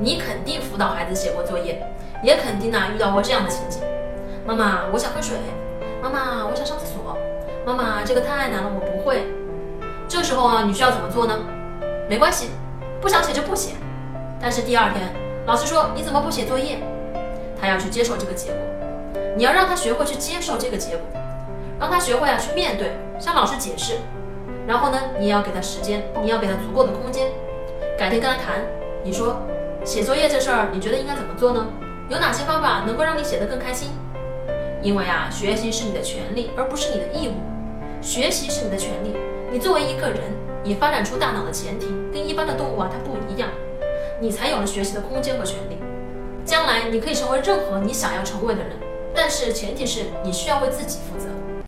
你肯定辅导孩子写过作业，也肯定呢遇到过这样的情景：妈妈，我想喝水；妈妈，我想上厕所；妈妈，这个太难了，我不会。这时候啊，你需要怎么做呢？没关系，不想写就不写。但是第二天，老师说你怎么不写作业？他要去接受这个结果，你要让他学会去接受这个结果，让他学会啊去面对，向老师解释。然后呢，你也要给他时间，你要给他足够的空间。改天跟他谈，你说写作业这事儿，你觉得应该怎么做呢？有哪些方法能够让你写得更开心？因为啊，学习是你的权利，而不是你的义务。学习是你的权利，你作为一个人，你发展出大脑的前提跟一般的动物啊它不一样，你才有了学习的空间和权利。将来你可以成为任何你想要成为的人，但是前提是你需要为自己负责。